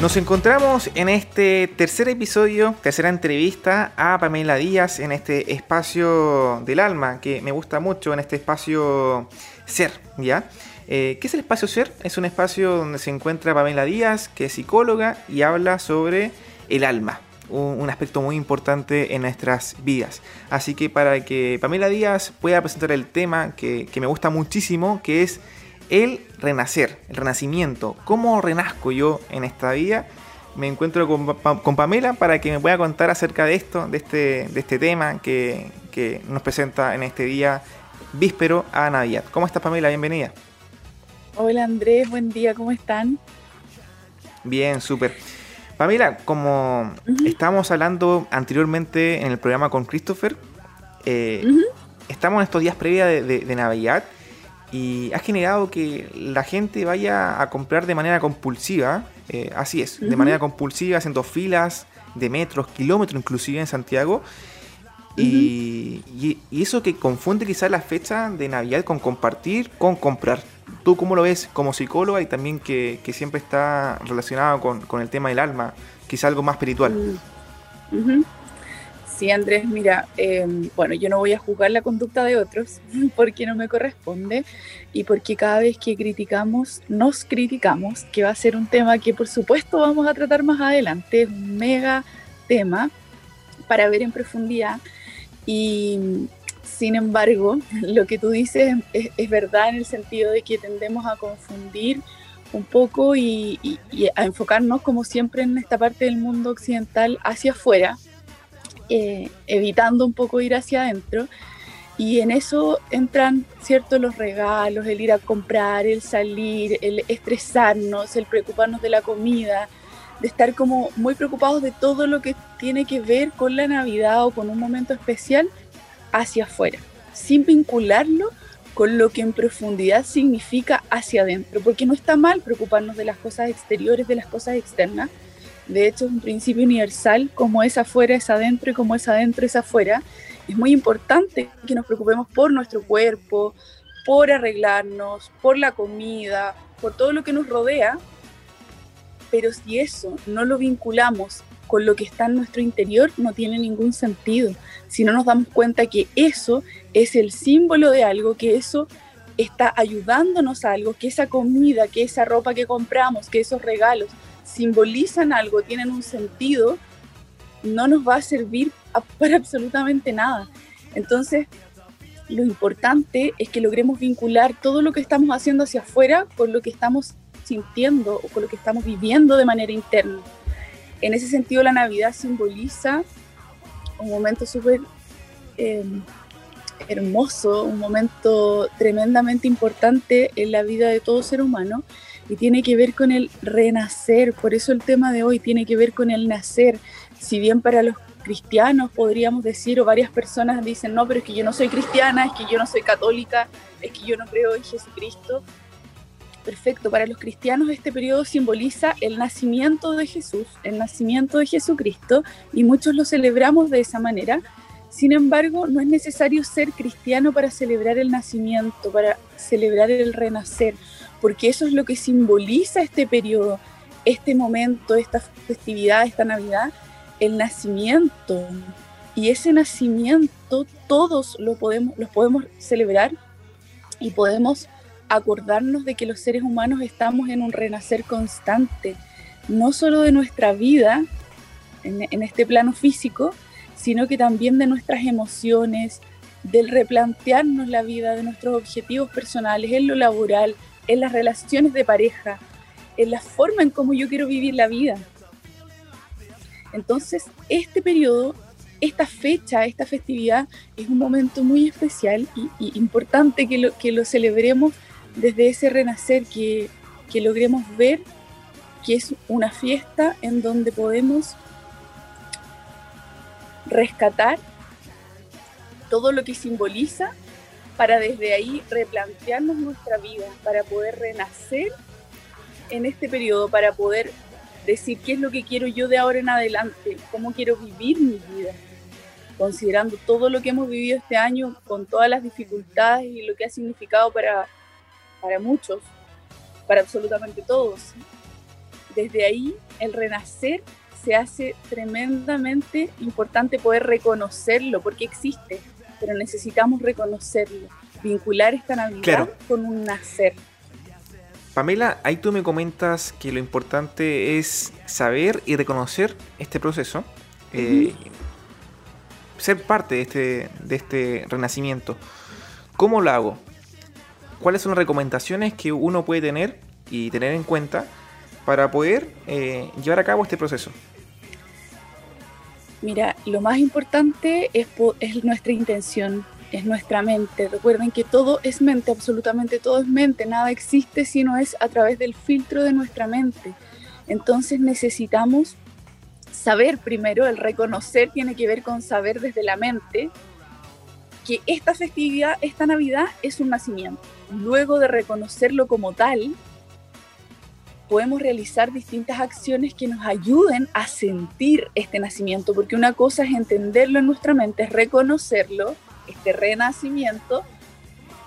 Nos encontramos en este tercer episodio, tercera entrevista a Pamela Díaz en este espacio del alma, que me gusta mucho, en este espacio ser, ¿ya? Eh, ¿Qué es el espacio ser? Es un espacio donde se encuentra Pamela Díaz, que es psicóloga y habla sobre el alma, un, aspecto muy importante en nuestras vidas. Así que para que Pamela Díaz pueda presentar el tema que, que me gusta muchísimo, que es el renacer, el renacimiento. ¿Cómo renazco yo en esta vida? Me encuentro con, Pamela para que me pueda contar acerca de esto, de este, de este tema que, nos presenta en este día víspero a Navidad. ¿Cómo estás Pamela? Bienvenida. Hola Andrés, buen día, ¿cómo están? Bien, súper. Pamela, como estábamos hablando anteriormente en el programa con Christopher, eh, estamos en estos días previos de Navidad y ha generado que la gente vaya a comprar de manera compulsiva, eh, así es, de manera compulsiva, haciendo filas de metros, kilómetros inclusive en Santiago. y, eso que confunde quizás la fecha de Navidad con compartir, con comprar. ¿Tú cómo lo ves como psicóloga y también que, siempre está relacionado con, el tema del alma, quizás algo más espiritual? Sí, Andrés, mira, em, bueno, yo no voy a juzgar la conducta de otros porque no me corresponde y porque cada vez que criticamos, nos criticamos, que va a ser un tema que por supuesto vamos a tratar más adelante, es un mega tema para ver en profundidad. Y sin embargo, lo que tú dices es, verdad en el sentido de que tendemos a confundir un poco y, y a enfocarnos como siempre en esta parte del mundo occidental hacia afuera, eh, evitando un poco ir hacia adentro. Y en eso entran, ¿cierto?, los regalos, el ir a comprar, el salir, el estresarnos, el preocuparnos de la comida, de estar como muy preocupados de todo lo que tiene que ver con la Navidad o con un momento especial hacia afuera, sin vincularlo con lo que en profundidad significa hacia adentro, porque no está mal preocuparnos de las cosas exteriores, de las cosas externas, de hecho, es un principio universal, como es afuera es adentro y como es adentro es afuera. Es muy importante que nos preocupemos por nuestro cuerpo, por arreglarnos, por la comida, por todo lo que nos rodea, pero si eso no lo vinculamos con lo que está en nuestro interior, no tiene ningún sentido. Si no nos damos cuenta que eso es el símbolo de algo, que eso está ayudándonos a algo, que esa comida, que esa ropa que compramos, que esos regalos simbolizan algo, tienen un sentido, no nos va a servir para absolutamente nada. Entonces, lo importante es que logremos vincular todo lo que estamos haciendo hacia afuera con lo que estamos sintiendo o con lo que estamos viviendo de manera interna. En ese sentido, la Navidad simboliza un momento súper em, hermoso, un momento tremendamente importante en la vida de todo ser humano y tiene que ver con el renacer. Por eso el tema de hoy tiene que ver con el nacer. Si bien para los cristianos podríamos decir, o varias personas dicen, no, pero es que yo no soy cristiana, es que yo no soy católica, es que yo no creo en Jesucristo. Perfecto, para los cristianos este periodo simboliza el nacimiento de Jesús, el nacimiento de Jesucristo, y muchos lo celebramos de esa manera. Sin embargo, no es necesario ser cristiano para celebrar el nacimiento, para celebrar el renacer porque eso es lo que simboliza este periodo, este momento, esta festividad, esta Navidad, el nacimiento. Y ese nacimiento todos lo podemos, los podemos celebrar y podemos acordarnos de que los seres humanos estamos en un renacer constante, no solo de nuestra vida en, en este plano físico, sino que también de nuestras emociones, del replantearnos la vida, de nuestros objetivos personales, en lo laboral, en las relaciones de pareja, en la forma en cómo yo quiero vivir la vida. Entonces, este periodo, esta fecha, esta festividad es un momento muy especial y, importante que lo, que lo celebremos desde ese renacer, que, que logremos ver que es una fiesta en donde podemos rescatar todo lo que simboliza para desde ahí replantearnos nuestra vida, para poder renacer en este periodo, para poder decir qué es lo que quiero yo de ahora en adelante, cómo quiero vivir mi vida, considerando todo lo que hemos vivido este año, con todas las dificultades y lo que ha significado para, para muchos, para absolutamente todos. Desde ahí el renacer se hace tremendamente importante poder reconocerlo, porque existe, pero necesitamos reconocerlo, vincular esta Navidad con un nacer. Pamela, ahí tú me comentas que lo importante es saber y reconocer este proceso, eh, ser parte de este, de este renacimiento. ¿Cómo lo hago? ¿Cuáles son las recomendaciones que uno puede tener y tener en cuenta para poder eh, llevar a cabo este proceso? Mira, lo más importante es, es nuestra intención, es nuestra mente. Recuerden que todo es mente, absolutamente todo es mente, nada existe si no es a través del filtro de nuestra mente. Entonces necesitamos saber primero, el reconocer tiene que ver con saber desde la mente que esta festividad, esta Navidad es un nacimiento. Luego de reconocerlo como tal, podemos realizar distintas acciones que nos ayuden a sentir este nacimiento, porque una cosa es entenderlo en nuestra mente, es reconocerlo, este renacimiento,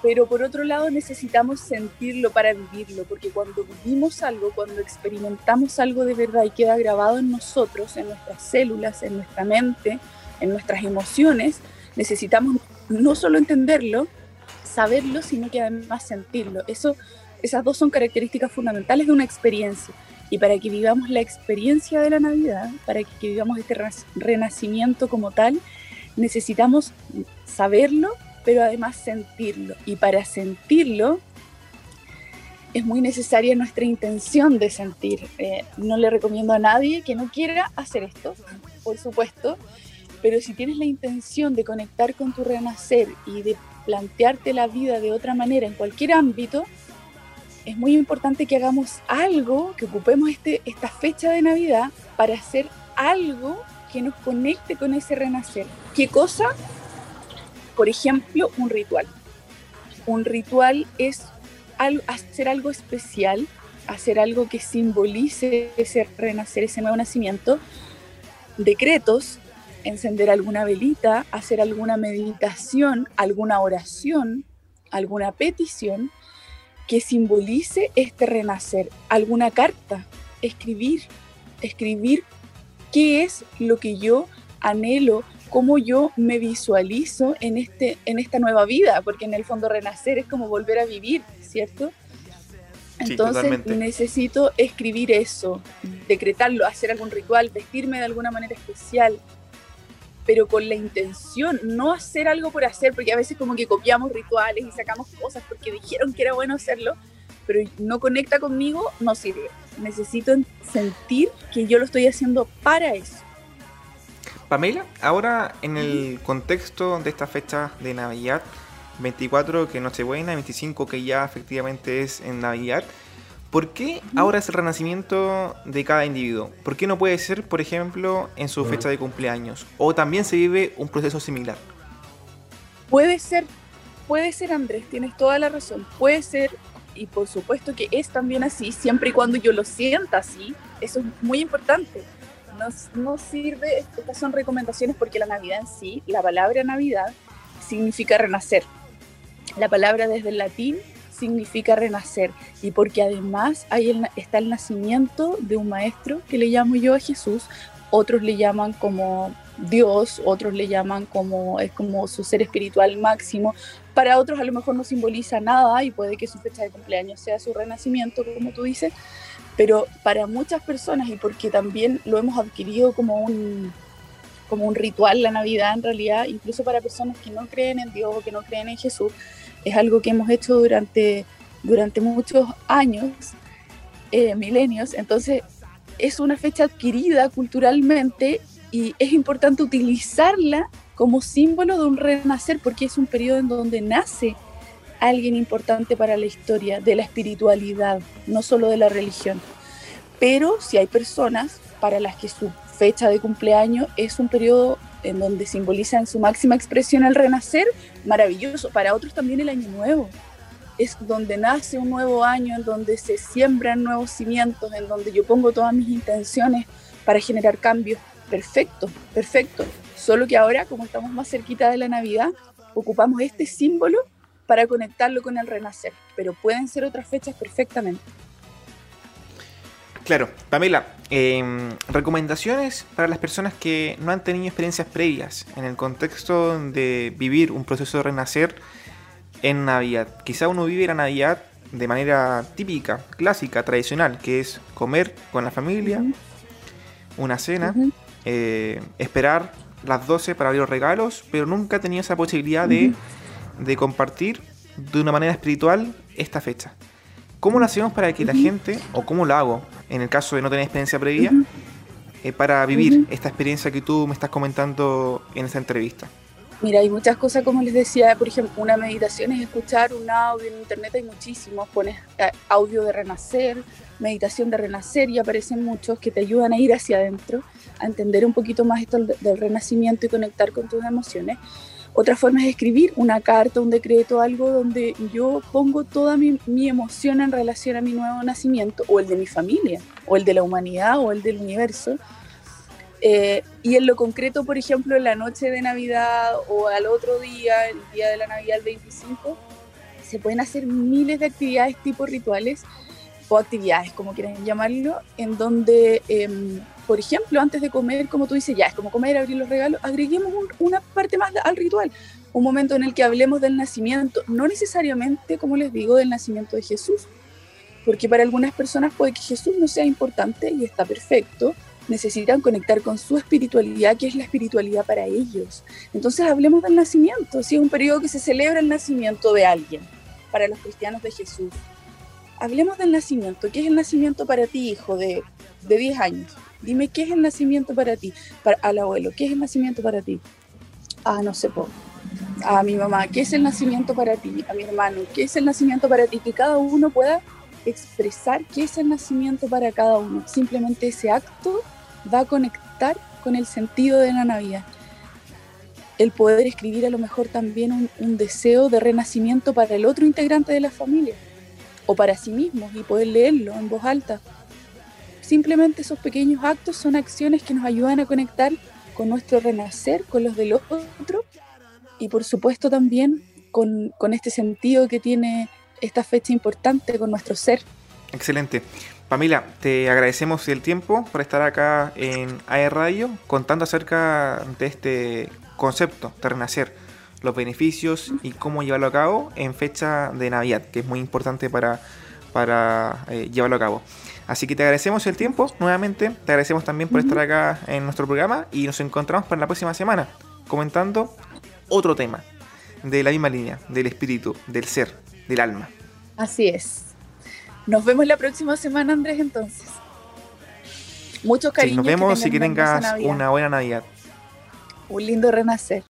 pero por otro lado necesitamos sentirlo para vivirlo, porque cuando vivimos algo, cuando experimentamos algo de verdad y queda grabado en nosotros, en nuestras células, en nuestra mente, en nuestras emociones, necesitamos no solo entenderlo, saberlo, sino que además sentirlo. Eso esas dos son características fundamentales de una experiencia. Y para que vivamos la experiencia de la Navidad, para que vivamos este renacimiento como tal, necesitamos saberlo, pero además sentirlo. Y para sentirlo es muy necesaria nuestra intención de sentir. Eh, no le recomiendo a nadie que no quiera hacer esto, por supuesto, pero si tienes la intención de conectar con tu renacer y de plantearte la vida de otra manera en cualquier ámbito, es muy importante que hagamos algo, que ocupemos este, esta fecha de Navidad para hacer algo que nos conecte con ese renacer. ¿Qué cosa? Por ejemplo, un ritual. Un ritual es hacer algo especial, hacer algo que simbolice ese renacer, ese nuevo nacimiento. Decretos, encender alguna velita, hacer alguna meditación, alguna oración, alguna petición que simbolice este renacer, alguna carta, escribir, escribir qué es lo que yo anhelo, cómo yo me visualizo en, este, en esta nueva vida, porque en el fondo renacer es como volver a vivir, ¿cierto? Entonces necesito escribir eso, decretarlo, hacer algún ritual, vestirme de alguna manera especial, pero con la intención, no hacer algo por hacer, porque a veces como que copiamos rituales y sacamos cosas porque dijeron que era bueno hacerlo, pero no conecta conmigo, no sirve. Necesito sentir que yo lo estoy haciendo para eso. Pamela, ahora en el contexto de esta fecha de Navidad, 24 que Nochebuena, 25 que ya efectivamente es en Navidad, ¿Por qué ahora es el renacimiento de cada individuo? ¿Por qué no puede ser, por ejemplo, en su fecha de cumpleaños? ¿O también se vive un proceso similar? Puede ser, puede ser Andrés, tienes toda la razón. Puede ser, y por supuesto que es también así, siempre y cuando yo lo sienta así, eso es muy importante. No, no sirve, estas son recomendaciones porque la Navidad en sí, la palabra Navidad, significa renacer. La palabra desde el latín significa renacer y porque además ahí está el nacimiento de un maestro que le llamo yo a Jesús, otros le llaman como Dios, otros le llaman como es como su ser espiritual máximo, para otros a lo mejor no simboliza nada y puede que su fecha de cumpleaños sea su renacimiento, como tú dices, pero para muchas personas y porque también lo hemos adquirido como un como un ritual la Navidad en realidad, incluso para personas que no creen en Dios o que no creen en Jesús, es algo que hemos hecho durante, durante muchos años, eh, milenios, entonces es una fecha adquirida culturalmente y es importante utilizarla como símbolo de un renacer porque es un periodo en donde nace alguien importante para la historia de la espiritualidad, no solo de la religión. Pero si hay personas para las que su fecha de cumpleaños es un periodo en donde simboliza en su máxima expresión el renacer, maravilloso. Para otros también el año nuevo. Es donde nace un nuevo año, en donde se siembran nuevos cimientos, en donde yo pongo todas mis intenciones para generar cambios. Perfecto, perfecto. Solo que ahora, como estamos más cerquita de la Navidad, ocupamos este símbolo para conectarlo con el renacer. Pero pueden ser otras fechas perfectamente. Claro, Pamela, em, recomendaciones para las personas que no han tenido experiencias previas en el contexto de vivir un proceso de renacer en Navidad. Quizá uno vive la Navidad de manera típica, clásica, tradicional, que es comer con la familia, una cena, eh, esperar las 12 para abrir los regalos, pero nunca tenía esa posibilidad de, de, compartir de una manera espiritual esta fecha. ¿Cómo lo hacemos para que la gente, o cómo lo hago en el caso de no tener experiencia previa, eh, para vivir esta experiencia que tú me estás comentando en esta entrevista? Mira, hay muchas cosas, como les decía, por ejemplo, una meditación es escuchar un audio en internet, hay muchísimos, pones eh, audio de renacer, meditación de renacer y aparecen muchos que te ayudan a ir hacia adentro, a entender un poquito más esto del renacimiento y conectar con tus emociones. Otra forma es escribir una carta, un decreto, algo donde yo pongo toda mi, mi, emoción en relación a mi nuevo nacimiento, o el de mi familia, o el de la humanidad, o el del universo, eh, y en lo concreto, por ejemplo, en la noche de Navidad o al otro día, el día de la Navidad, el 25, se pueden hacer miles de actividades tipo rituales o actividades, como quieran llamarlo, en donde, em, por ejemplo, antes de comer, como tú dices, ya es como comer, abrir los regalos, agreguemos una parte más al ritual, un momento en el que hablemos del nacimiento, no necesariamente, como les digo, del nacimiento de Jesús, porque para algunas personas puede que Jesús no sea importante y está perfecto, necesitan conectar con su espiritualidad, que es la espiritualidad para ellos. Entonces hablemos del nacimiento, si es un periodo que se celebra el nacimiento de alguien, para los cristianos de Jesús. Hablemos del nacimiento, ¿qué es el nacimiento para ti, hijo de, de 10 años? Dime, ¿qué es el nacimiento para ti? Al abuelo, ¿qué es el nacimiento para ti? Ah, no sé, po. A mi mamá, ¿qué es el nacimiento para ti? A mi hermano, ¿qué es el nacimiento para ti? Que cada uno pueda expresar qué es el nacimiento para cada uno. Simplemente ese acto va a conectar con el sentido de la Navidad. El poder escribir a lo mejor también un, deseo de renacimiento para el otro integrante de la familia o para sí mismo y poder leerlo en voz alta. Simplemente esos pequeños actos son acciones que nos ayudan a conectar con nuestro renacer, con los del otro y por supuesto también con, con este sentido que tiene esta fecha importante con nuestro ser. Excelente. Pamela, te agradecemos el tiempo por estar acá en AE Radio contando acerca de este concepto de renacer, los beneficios y cómo llevarlo a cabo en fecha de Navidad, que es muy importante para, para eh, llevarlo a cabo. Así que te agradecemos el tiempo nuevamente, te agradecemos también por estar acá en nuestro programa y nos encontramos para la próxima semana comentando otro tema de la misma línea, del espíritu, del ser, del alma. Así es. Nos vemos la próxima semana, Andrés, entonces. Muchos cariños. nos vemos y que tengas una buena Navidad. Un lindo renacer.